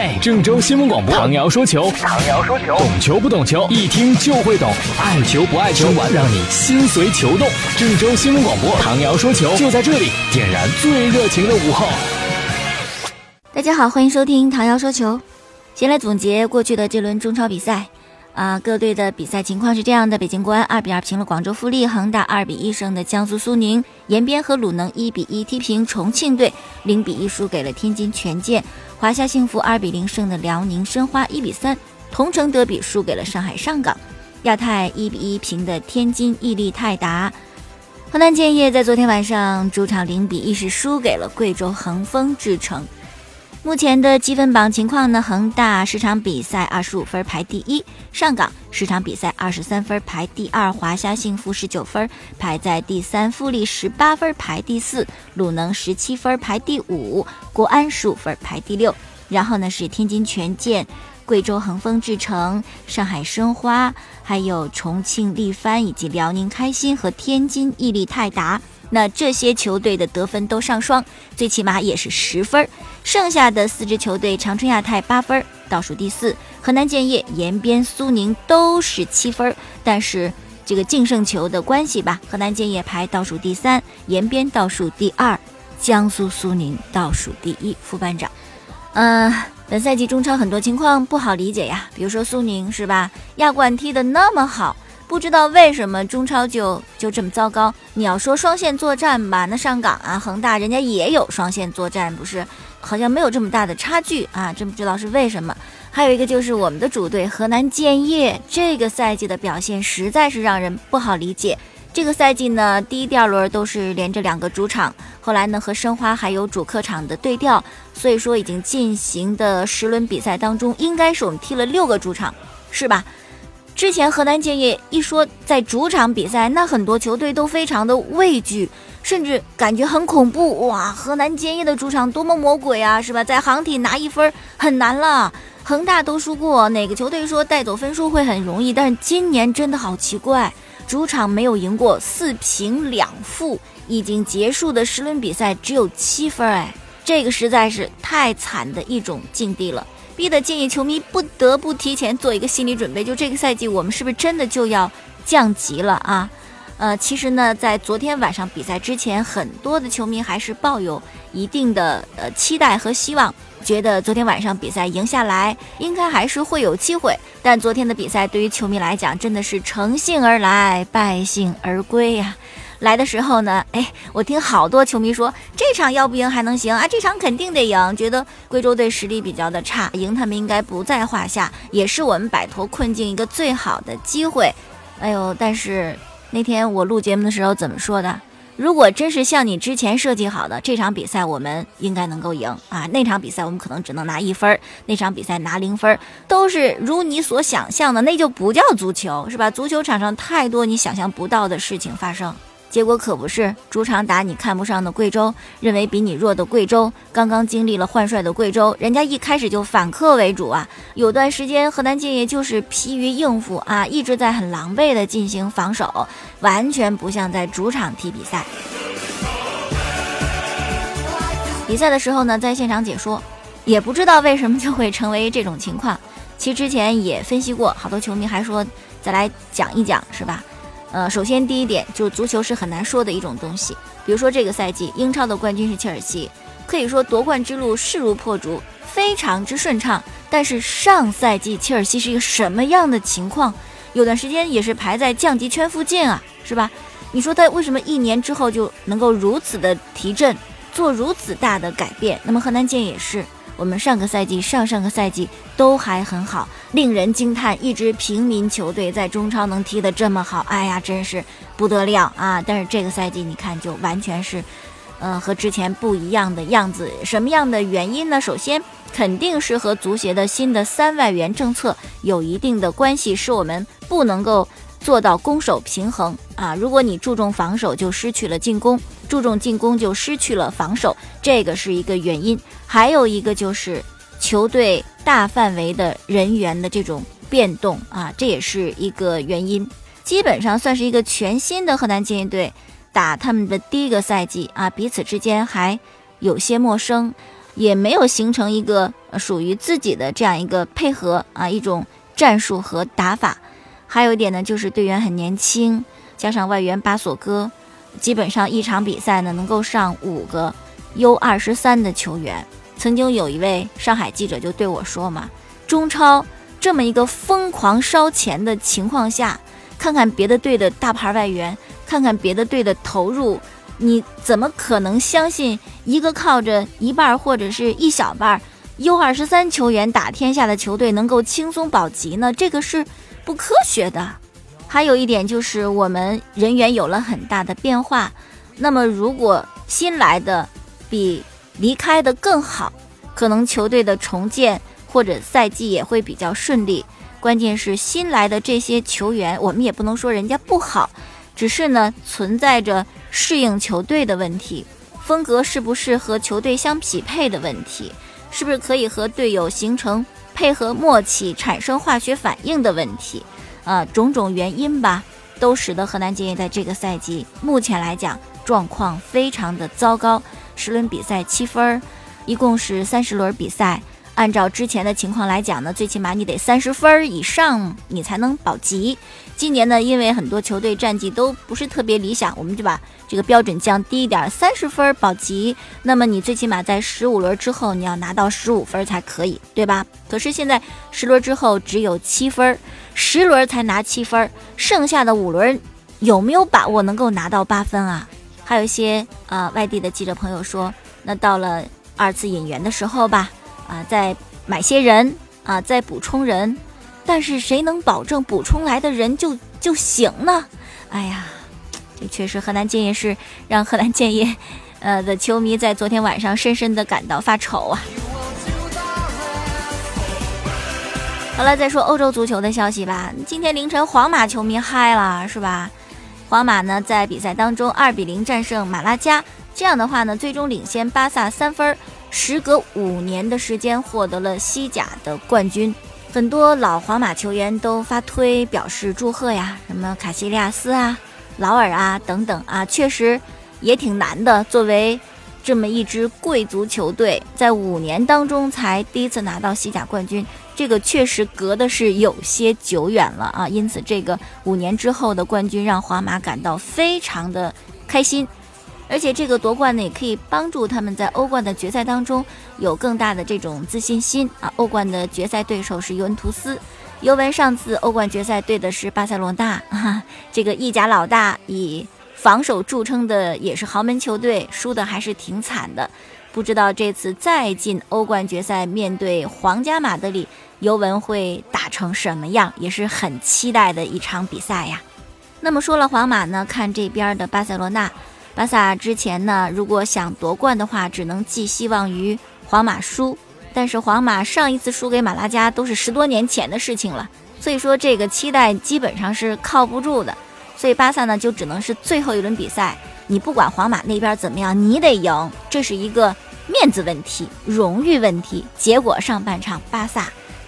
嘿，郑州新闻广播，唐瑶说球，唐瑶说球，懂球不懂球，一听就会懂，爱球不爱球，玩让你心随球动。郑州新闻广播，唐瑶说球就在这里，点燃最热情的午后。大家好，欢迎收听唐瑶说球。先来总结过去的这轮中超比赛。啊，各队的比赛情况是这样的：北京国安二比二平了广州富力，恒大二比一胜的江苏苏宁，延边和鲁能一比一踢平重庆队，零比一输给了天津权健，华夏幸福二比零胜的辽宁申花一比三，同城德比输给了上海上港，亚泰一比一平的天津毅力泰达，河南建业在昨天晚上主场零比一是输给了贵州恒丰智诚。目前的积分榜情况呢？恒大十场比赛二十五分排第一，上港十场比赛二十三分排第二，华夏幸福十九分排在第三，富力十八分排第四，鲁能十七分排第五，国安十五分排第六。然后呢是天津权健、贵州恒丰智诚、上海申花，还有重庆力帆以及辽宁开心和天津毅力泰达。那这些球队的得分都上双，最起码也是十分。剩下的四支球队，长春亚泰八分，倒数第四；河南建业、延边、苏宁都是七分。但是这个净胜球的关系吧，河南建业排倒数第三，延边倒数第二，江苏苏宁倒数第一。副班长，嗯，本赛季中超很多情况不好理解呀，比如说苏宁是吧？亚冠踢得那么好。不知道为什么中超就就这么糟糕？你要说双线作战吧，那上港啊、恒大人家也有双线作战，不是？好像没有这么大的差距啊，真不知道是为什么。还有一个就是我们的主队河南建业，这个赛季的表现实在是让人不好理解。这个赛季呢，第一、第二轮都是连着两个主场，后来呢和申花还有主客场的对调，所以说已经进行的十轮比赛当中，应该是我们踢了六个主场，是吧？之前河南建业一说在主场比赛，那很多球队都非常的畏惧，甚至感觉很恐怖。哇，河南建业的主场多么魔鬼啊，是吧？在杭体拿一分很难了。恒大都输过，哪个球队说带走分数会很容易？但是今年真的好奇怪，主场没有赢过，四平两负，已经结束的十轮比赛只有七分，哎，这个实在是太惨的一种境地了。逼得建议球迷不得不提前做一个心理准备，就这个赛季我们是不是真的就要降级了啊？呃，其实呢，在昨天晚上比赛之前，很多的球迷还是抱有一定的呃期待和希望，觉得昨天晚上比赛赢下来，应该还是会有机会。但昨天的比赛对于球迷来讲，真的是乘兴而来，败兴而归呀。来的时候呢，哎，我听好多球迷说，这场要不赢还能行啊，这场肯定得赢，觉得贵州队实力比较的差，赢他们应该不在话下，也是我们摆脱困境一个最好的机会。哎呦，但是那天我录节目的时候怎么说的？如果真是像你之前设计好的，这场比赛我们应该能够赢啊，那场比赛我们可能只能拿一分，那场比赛拿零分，都是如你所想象的，那就不叫足球，是吧？足球场上太多你想象不到的事情发生。结果可不是，主场打你看不上的贵州，认为比你弱的贵州，刚刚经历了换帅的贵州，人家一开始就反客为主啊！有段时间河南建业就是疲于应付啊，一直在很狼狈的进行防守，完全不像在主场踢比赛。比赛的时候呢，在现场解说，也不知道为什么就会成为这种情况。其实之前也分析过，好多球迷还说再来讲一讲，是吧？呃，首先第一点就是足球是很难说的一种东西。比如说这个赛季英超的冠军是切尔西，可以说夺冠之路势如破竹，非常之顺畅。但是上赛季切尔西是一个什么样的情况？有段时间也是排在降级圈附近啊，是吧？你说他为什么一年之后就能够如此的提振，做如此大的改变？那么河南建也是。我们上个赛季、上上个赛季都还很好，令人惊叹。一支平民球队在中超能踢得这么好，哎呀，真是不得了啊！但是这个赛季你看，就完全是，呃，和之前不一样的样子。什么样的原因呢？首先，肯定是和足协的新的三外援政策有一定的关系，是我们不能够。做到攻守平衡啊！如果你注重防守，就失去了进攻；注重进攻，就失去了防守，这个是一个原因。还有一个就是球队大范围的人员的这种变动啊，这也是一个原因。基本上算是一个全新的河南建业队打他们的第一个赛季啊，彼此之间还有些陌生。也没有形成一个属于自己的这样一个配合啊，一种战术和打法。还有一点呢，就是队员很年轻，加上外援巴索戈，基本上一场比赛呢能够上五个 U 二十三的球员。曾经有一位上海记者就对我说嘛：“中超这么一个疯狂烧钱的情况下，看看别的队的大牌外援，看看别的队的投入。”你怎么可能相信一个靠着一半或者是一小半 U 二十三球员打天下的球队能够轻松保级呢？这个是不科学的。还有一点就是我们人员有了很大的变化，那么如果新来的比离开的更好，可能球队的重建或者赛季也会比较顺利。关键是新来的这些球员，我们也不能说人家不好，只是呢存在着。适应球队的问题，风格是不是和球队相匹配的问题，是不是可以和队友形成配合默契、产生化学反应的问题，呃，种种原因吧，都使得河南建业在这个赛季目前来讲状况非常的糟糕。十轮比赛七分，一共是三十轮比赛。按照之前的情况来讲呢，最起码你得三十分以上，你才能保级。今年呢，因为很多球队战绩都不是特别理想，我们就把这个标准降低一点，三十分保级。那么你最起码在十五轮之后，你要拿到十五分才可以，对吧？可是现在十轮之后只有七分，十轮才拿七分，剩下的五轮有没有把握能够拿到八分啊？还有一些啊外地的记者朋友说，那到了二次引援的时候吧。啊，再买些人啊，再补充人，但是谁能保证补充来的人就就行呢？哎呀，这确实河南建业是让河南建业，呃的球迷在昨天晚上深深的感到发愁啊。好了，再说欧洲足球的消息吧。今天凌晨，皇马球迷嗨了，是吧？皇马呢在比赛当中二比零战胜马拉加，这样的话呢，最终领先巴萨三分。时隔五年的时间获得了西甲的冠军，很多老皇马球员都发推表示祝贺呀，什么卡西利亚斯啊、劳尔啊等等啊，确实也挺难的。作为这么一支贵族球队，在五年当中才第一次拿到西甲冠军，这个确实隔的是有些久远了啊。因此，这个五年之后的冠军让皇马感到非常的开心。而且这个夺冠呢，也可以帮助他们在欧冠的决赛当中有更大的这种自信心啊！欧冠的决赛对手是尤文图斯，尤文上次欧冠决赛对的是巴塞罗那，哈这个意甲老大以防守著称的也是豪门球队，输的还是挺惨的。不知道这次再进欧冠决赛面对皇家马德里，尤文会打成什么样，也是很期待的一场比赛呀。那么说了皇马呢，看这边的巴塞罗那。巴萨之前呢，如果想夺冠的话，只能寄希望于皇马输。但是皇马上一次输给马拉加都是十多年前的事情了，所以说这个期待基本上是靠不住的。所以巴萨呢，就只能是最后一轮比赛，你不管皇马那边怎么样，你得赢，这是一个面子问题、荣誉问题。结果上半场巴萨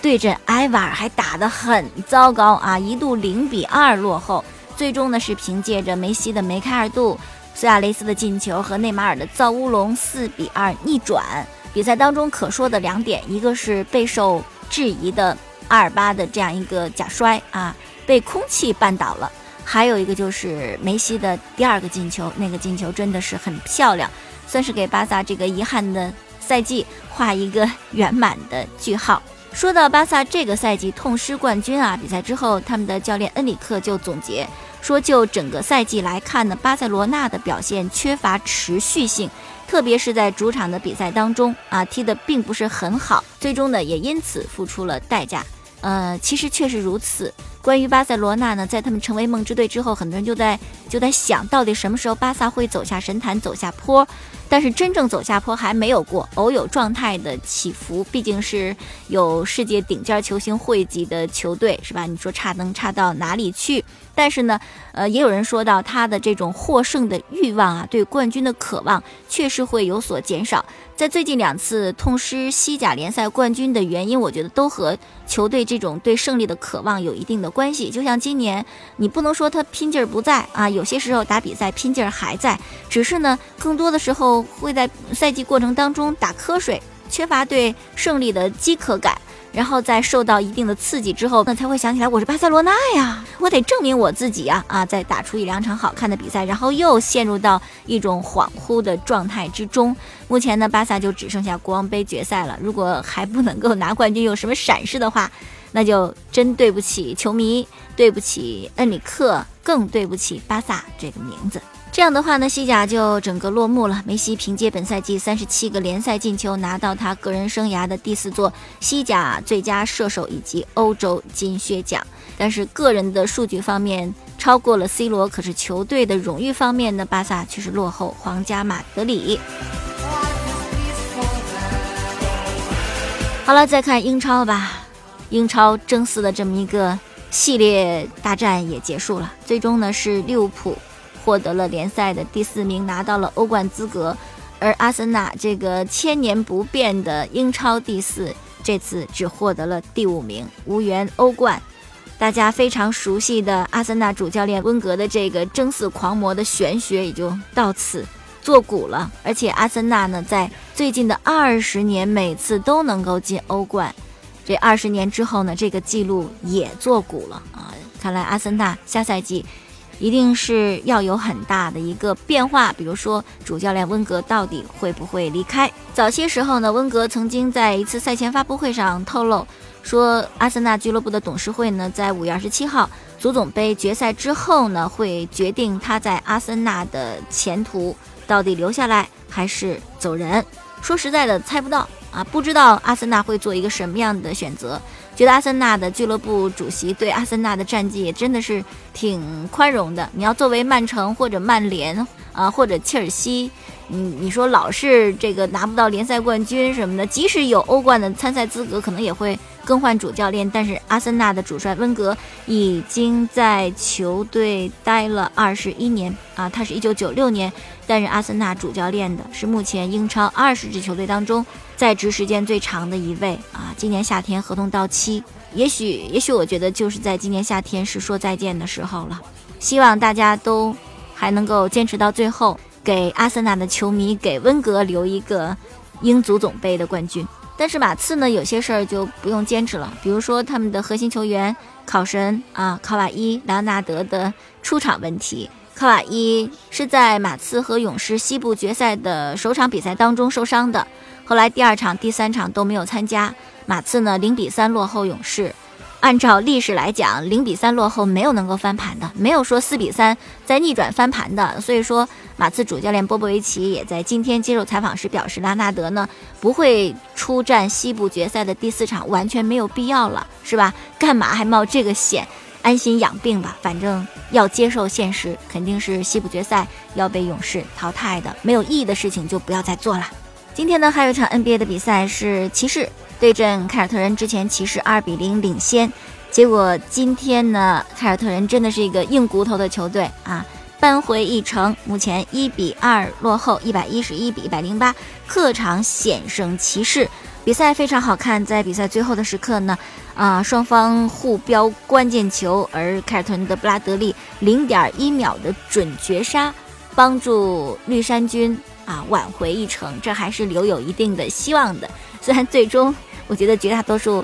对阵埃瓦尔还打得很糟糕啊，一度零比二落后，最终呢是凭借着梅西的梅开二度。苏亚雷斯的进球和内马尔的造乌龙，四比二逆转。比赛当中可说的两点，一个是备受质疑的阿尔巴的这样一个假摔啊，被空气绊倒了；还有一个就是梅西的第二个进球，那个进球真的是很漂亮，算是给巴萨这个遗憾的赛季画一个圆满的句号。说到巴萨这个赛季痛失冠军啊，比赛之后他们的教练恩里克就总结。说，就整个赛季来看呢，巴塞罗那的表现缺乏持续性，特别是在主场的比赛当中啊，踢得并不是很好，最终呢也因此付出了代价。呃，其实确实如此。关于巴塞罗那呢，在他们成为梦之队之后，很多人就在就在想到底什么时候巴萨会走下神坛，走下坡。但是真正走下坡还没有过，偶有状态的起伏。毕竟是有世界顶尖球星汇集的球队，是吧？你说差能差到哪里去？但是呢，呃，也有人说到他的这种获胜的欲望啊，对冠军的渴望确实会有所减少。在最近两次痛失西甲联赛冠军的原因，我觉得都和球队这种对胜利的渴望有一定的关系。就像今年，你不能说他拼劲儿不在啊，有些时候打比赛拼劲儿还在，只是呢，更多的时候会在赛季过程当中打瞌睡缺乏对胜利的饥渴感。然后在受到一定的刺激之后，那才会想起来我是巴塞罗那呀，我得证明我自己呀啊！再打出一两场好看的比赛，然后又陷入到一种恍惚的状态之中。目前呢，巴萨就只剩下国王杯决赛了。如果还不能够拿冠军，有什么闪失的话，那就真对不起球迷，对不起恩里克，更对不起巴萨这个名字。这样的话呢，西甲就整个落幕了。梅西凭借本赛季三十七个联赛进球，拿到他个人生涯的第四座西甲最佳射手以及欧洲金靴奖。但是个人的数据方面超过了 C 罗，可是球队的荣誉方面呢，巴萨却是落后皇家马德里。好了，再看英超吧。英超争四的这么一个系列大战也结束了，最终呢是利物浦。获得了联赛的第四名，拿到了欧冠资格，而阿森纳这个千年不变的英超第四，这次只获得了第五名，无缘欧冠。大家非常熟悉的阿森纳主教练温格的这个争四狂魔的玄学也就到此作古了。而且阿森纳呢，在最近的二十年每次都能够进欧冠，这二十年之后呢，这个记录也作古了啊！看来阿森纳下赛季。一定是要有很大的一个变化，比如说主教练温格到底会不会离开？早些时候呢，温格曾经在一次赛前发布会上透露说，阿森纳俱乐部的董事会呢，在五月二十七号足总杯决赛之后呢，会决定他在阿森纳的前途到底留下来还是走人。说实在的，猜不到啊，不知道阿森纳会做一个什么样的选择。觉得阿森纳的俱乐部主席对阿森纳的战绩也真的是挺宽容的。你要作为曼城或者曼联啊，或者切尔西，你你说老是这个拿不到联赛冠军什么的，即使有欧冠的参赛资格，可能也会更换主教练。但是阿森纳的主帅温格已经在球队待了二十一年啊，他是一九九六年担任阿森纳主教练的，是目前英超二十支球队当中。在职时间最长的一位啊，今年夏天合同到期，也许也许我觉得就是在今年夏天是说再见的时候了。希望大家都还能够坚持到最后，给阿森纳的球迷给温格留一个英足总杯的冠军。但是马刺呢，有些事儿就不用坚持了，比如说他们的核心球员考神啊、卡瓦伊、莱昂纳德的出场问题。卡瓦伊是在马刺和勇士西部决赛的首场比赛当中受伤的。后来第二场、第三场都没有参加，马刺呢零比三落后勇士。按照历史来讲，零比三落后没有能够翻盘的，没有说四比三再逆转翻盘的。所以说，马刺主教练波波维奇也在今天接受采访时表示，拉纳德呢不会出战西部决赛的第四场，完全没有必要了，是吧？干嘛还冒这个险？安心养病吧，反正要接受现实，肯定是西部决赛要被勇士淘汰的，没有意义的事情就不要再做了。今天呢，还有一场 NBA 的比赛是骑士对阵凯尔特人。之前骑士二比零领先，结果今天呢，凯尔特人真的是一个硬骨头的球队啊，扳回一城，目前一比二落后，一百一十一比一百零八，客场险胜骑士。比赛非常好看，在比赛最后的时刻呢，啊，双方互飙关键球，而凯尔特人的布拉德利零点一秒的准绝杀，帮助绿衫军。啊，挽回一城，这还是留有一定的希望的。虽然最终，我觉得绝大多数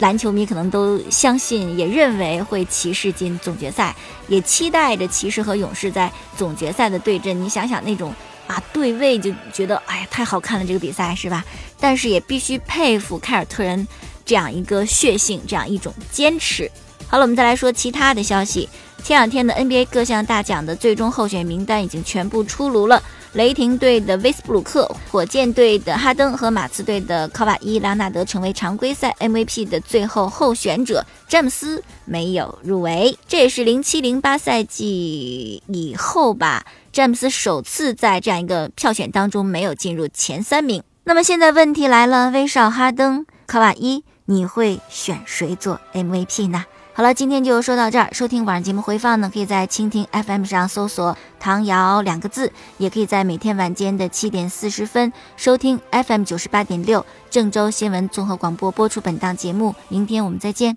篮球迷可能都相信，也认为会骑士进总决赛，也期待着骑士和勇士在总决赛的对阵。你想想那种啊对位，就觉得哎呀太好看了，这个比赛是吧？但是也必须佩服凯尔特人这样一个血性，这样一种坚持。好了，我们再来说其他的消息。前两天的 NBA 各项大奖的最终候选名单已经全部出炉了。雷霆队的威斯布鲁克、火箭队的哈登和马刺队的考瓦伊·拉纳德成为常规赛 MVP 的最后候选者，詹姆斯没有入围。这也是零七零八赛季以后吧，詹姆斯首次在这样一个票选当中没有进入前三名。那么现在问题来了，威少、哈登、考瓦伊，你会选谁做 MVP 呢？好了，今天就说到这儿。收听晚上节目回放呢，可以在蜻蜓 FM 上搜索“唐瑶”两个字，也可以在每天晚间的七点四十分收听 FM 九十八点六郑州新闻综合广播播出本档节目。明天我们再见。